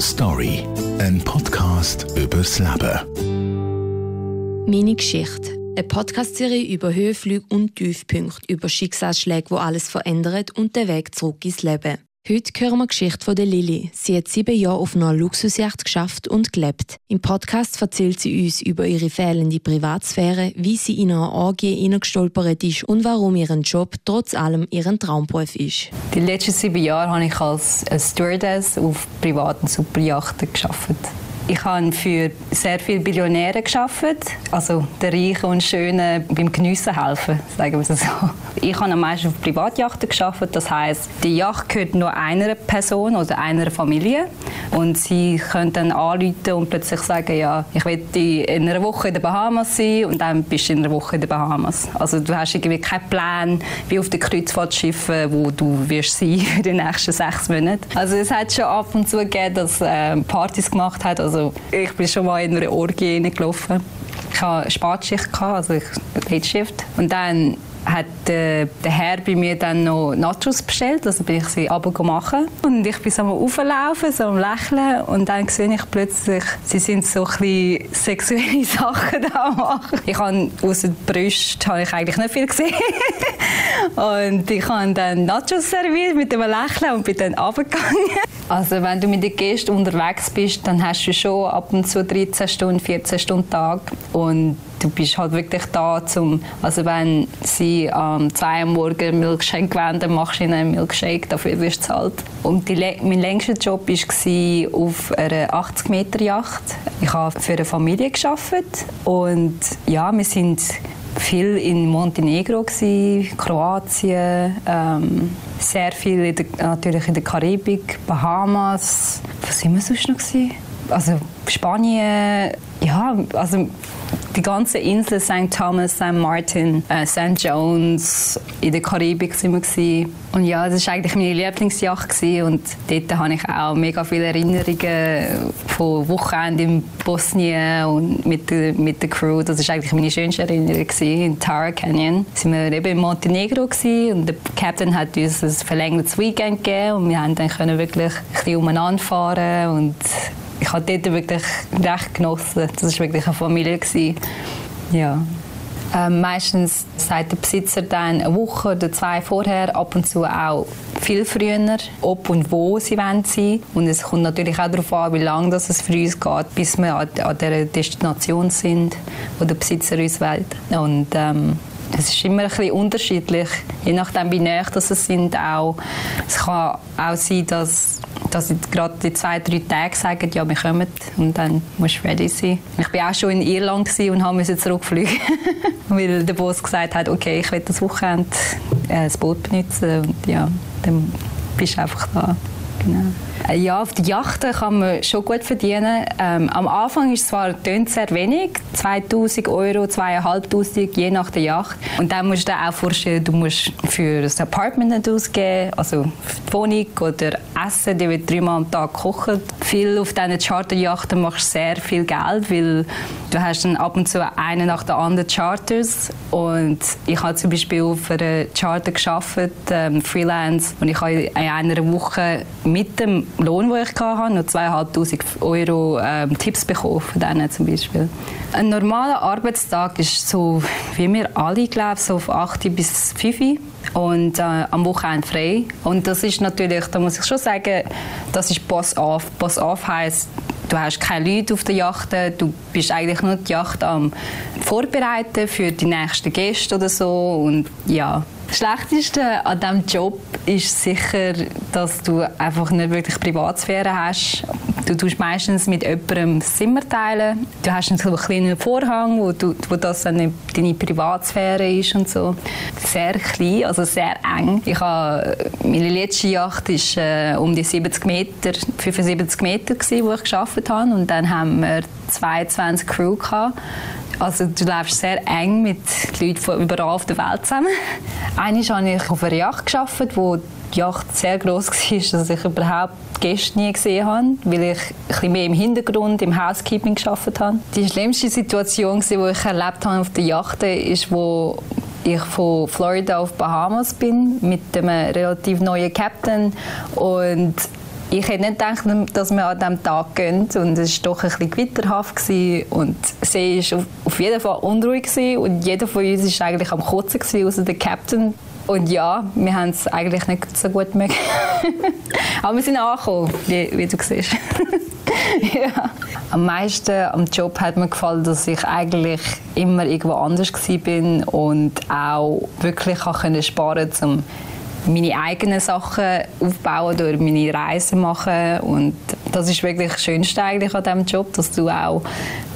Story, ein Podcast übers Leben. Meine Geschichte. Eine Podcast-Serie über Höhenflüge und Tiefpunkte, über Schicksalsschläge, wo alles verändert und den Weg zurück ins Leben. Heute hören wir die Geschichte von der Lilly. Sie hat sieben Jahre auf einer Luxusjacht geschafft und gelebt. Im Podcast erzählt sie uns über ihre fehlende Privatsphäre, wie sie in einer Orgie hineingestolpert ist und warum ihren Job trotz allem ihren Traumberuf ist. Die letzten sieben Jahre habe ich als Stewardess auf privaten Superjachten geschafft. Ich habe für sehr viele Billionäre geschafft, also den Reichen und Schönen beim Geniessen helfen, sagen wir es so. Ich habe am meisten auf Privatjachten geschafft, das heißt, die Yacht gehört nur einer Person oder einer Familie und sie können dann anrufen und plötzlich sagen, ja, ich will in einer Woche in den Bahamas sein und dann bist du in einer Woche in den Bahamas. Also du hast irgendwie keinen Plan, wie auf den Kreuzfahrtschiffen, wo du wirst sein in den nächsten sechs Monaten. Also es hat schon ab und zu gegeben, dass äh, Partys gemacht hat, also ich bin schon mal in eine Orgie gelaufen. Ich hatte Spatschicht, also Late Shift. Und dann hat äh, der Herr bei mir dann noch Nachos bestellt, also bin ich sie aber machen. Und ich bin so am auflaufen, so am lächeln. Und dann sehe ich plötzlich, sie sind so ein sexuelle Sachen da machen. Ich habe aus den Brüsten habe ich eigentlich nicht viel gesehen und ich habe dann Nachos serviert mit einem Lächeln und bin dann runtergegangen. Also wenn du mit den Gästen unterwegs bist, dann hast du schon ab und zu 13 Stunden, 14 Stunden Tag und du bist halt wirklich da zum, also wenn sie am ähm, 2 Uhr morgen Milkshake wollen, dann machst du ihnen einen Milkshake, dafür wirst du zahlt. Und die, mein längster Job war auf einer 80 Meter Yacht. Ich habe für eine Familie gearbeitet und ja, wir sind viel in Montenegro, gewesen, Kroatien, ähm, sehr viel in der, natürlich in der Karibik, Bahamas. Was sind wir sonst noch? Gewesen? Also Spanien, ja, also die ganze Insel St. Thomas, St. Martin, äh, St. Jones, in der Karibik sind wir gewesen. Und ja, das war eigentlich meine Lieblingsjacht gewesen. und dort habe ich auch mega viele Erinnerungen von Wochenenden in Bosnien und mit der, mit der Crew. Das war eigentlich meine schönste Erinnerung gewesen. in Tara Canyon. Sind wir eben in Montenegro gewesen und der Captain hat uns ein verlängertes Weekend gegeben und wir haben dann können wirklich ein bisschen umeinander fahren und ich habe dort wirklich recht genossen. Das war wirklich eine Familie. Gewesen. Ja. Ähm, meistens sagt der Besitzer dann eine Woche oder zwei vorher, ab und zu auch viel früher, ob und wo sie sein wollen. Und es kommt natürlich auch darauf an, wie lange das es für uns geht, bis wir an, an der Destination sind, wo der Besitzer uns wählt. Und ähm, es ist immer ein bisschen unterschiedlich, je nachdem wie nah das sind auch. Es kann auch sein, dass, dass sie gerade die zwei, drei Tage sagen, ja, wir kommen und dann musst du ready sein. Ich war auch schon in Irland und musste zurückfliegen, weil der Boss gesagt hat, okay, ich will das Wochenende äh, das Boot benutzen und ja, dann bist du einfach da. Genau. Ja, auf der Yacht kann man schon gut verdienen. Ähm, am Anfang ist es zwar sehr wenig, 2000 Euro, 2500, je nach der Yacht. Und dann musst du dir auch vorstellen, du musst für das Apartment nicht ausgeben, also für die Wohnung oder Essen, die wird dreimal am Tag kochen. Viel auf diesen Charterjachten machst du sehr viel Geld, weil du hast dann ab und zu einen nach der anderen Charters. Und ich habe zum Beispiel auf einer Charter gearbeitet, ähm, Freelance, und ich habe in einer Woche mit dem Lohn, den ich hatte, noch 2'500 Euro ähm, Tipps bekommen von denen zum Beispiel. Ein normaler Arbeitstag ist so, wie wir alle, glaube so auf 8 bis 5 und äh, am Wochenende frei. Und das ist natürlich, da muss ich schon sagen, das ist Boss off. Boss off heisst, du hast keine Leute auf der Yacht, du bist eigentlich nur die Yacht am Vorbereiten für die nächsten Gäste oder so und ja, das Schlechteste an diesem Job ist sicher, dass du einfach nicht wirklich Privatsphäre hast. Du tust meistens mit jemandem Zimmer teilen. Du hast einen kleinen Vorhang, wo, du, wo das dann deine Privatsphäre ist und so. Sehr klein, also sehr eng. Ich habe, meine letzte Yacht war äh, um die 70 Meter, 75 Meter, gewesen, wo ich gearbeitet habe. Und dann haben wir 22 Crew gehabt. Also du lebst sehr eng mit Leuten von überall auf der Welt zusammen. Einmal habe ich auf einer Yacht gearbeitet, wo die Yacht sehr groß war, dass ich überhaupt Gäste nie gesehen habe, weil ich ein mehr im Hintergrund, im Housekeeping gearbeitet habe. Die schlimmste Situation, die ich erlebt habe auf der Yacht, ist, wo ich von Florida auf Bahamas bin mit einem relativ neuen Captain und ich hätte nicht gedacht, dass wir an diesem Tag gehen und es war doch ein bisschen gewitterhaft und sie war auf jeden Fall unruhig und jeder von uns war eigentlich am Kotzen außer der Captain. Und ja, wir haben es eigentlich nicht so gut gemacht. Aber wir sind angekommen, wie, wie du siehst. ja. Am meisten am Job hat mir gefallen, dass ich eigentlich immer irgendwo anders war und auch wirklich sparen konnte, um meine eigenen Sachen aufbauen, durch meine Reisen machen und das ist wirklich das Schönste eigentlich an diesem Job, dass du auch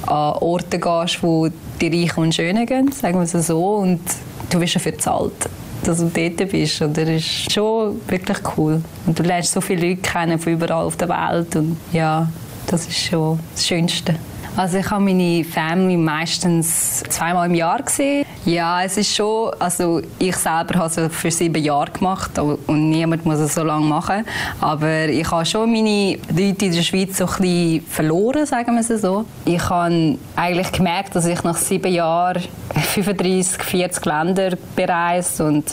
an Orte gehst, wo die Reichen und Schönen gehen, sagen wir es so, und du wirst dafür bezahlt dass du dort bist. Und das ist schon wirklich cool. Und du lernst so viele Leute kennen von überall auf der Welt. Und ja, das ist schon das Schönste. Also ich habe meine Family meistens zweimal im Jahr gesehen. Ja, es ist schon, also ich selber habe es für sieben Jahre gemacht und niemand muss es so lange machen. Aber ich habe schon meine Leute in der Schweiz so ein bisschen verloren, sagen wir es so. Ich habe eigentlich gemerkt, dass ich nach sieben Jahren 35, 40 Länder bereist und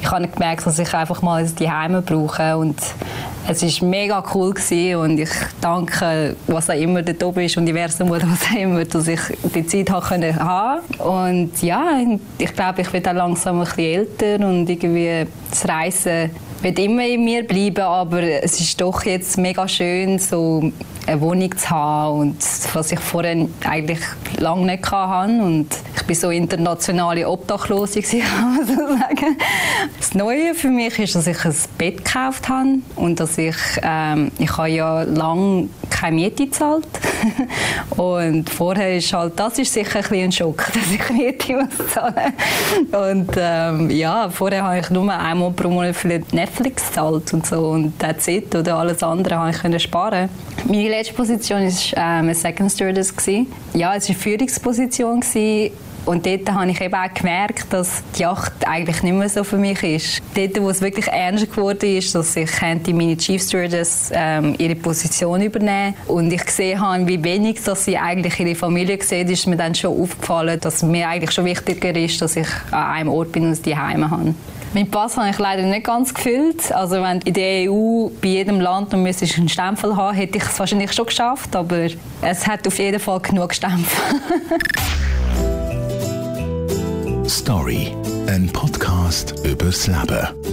ich habe gemerkt, dass ich einfach mal die Heime brauche und es war mega cool gewesen und ich danke, was auch immer da oben ist, Universum oder was auch dass ich die Zeit haben. Und ja, ich glaube, ich werde langsam ein bisschen älter und irgendwie das Reisen wird immer in mir bleiben, aber es ist doch jetzt mega schön, so eine Wohnung zu haben und was ich vorher eigentlich lange nicht hatte. Und ich bin so internationale Obdachlose, kann man so sagen. Das Neue für mich ist, dass ich ein Bett gekauft habe und dass ich, ähm, ich habe ja lange keine Miete gezahlt und vorher ist halt, das ist sicher ein, ein Schock, dass ich Miete muss zahlen und ähm, ja, vorher habe ich nur einmal pro Monat für Netflix gezahlt und so und that's it oder alles andere habe ich sparen. Meine letzte Position war ähm, eine Second Stewardess. Ja, es war eine Führungsposition und dort habe ich eben auch gemerkt, dass die Yacht eigentlich nicht mehr so für mich ist. Dort, wo es wirklich ernst geworden ist, dass ich meine Chief Stewardess ähm, ihre Position übernehmen und ich gesehen habe, wie wenig dass sie eigentlich ihre Familie sieht, ist mir dann schon aufgefallen, dass mir eigentlich schon wichtiger ist, dass ich an einem Ort bin und die Heime habe. Mein Pass habe ich leider nicht ganz gefüllt. Also wenn in der EU bei jedem Land noch einen Stempel haben, hätte ich es wahrscheinlich schon geschafft, aber es hat auf jeden Fall genug Stempel. Story, ein Podcast übers Leben.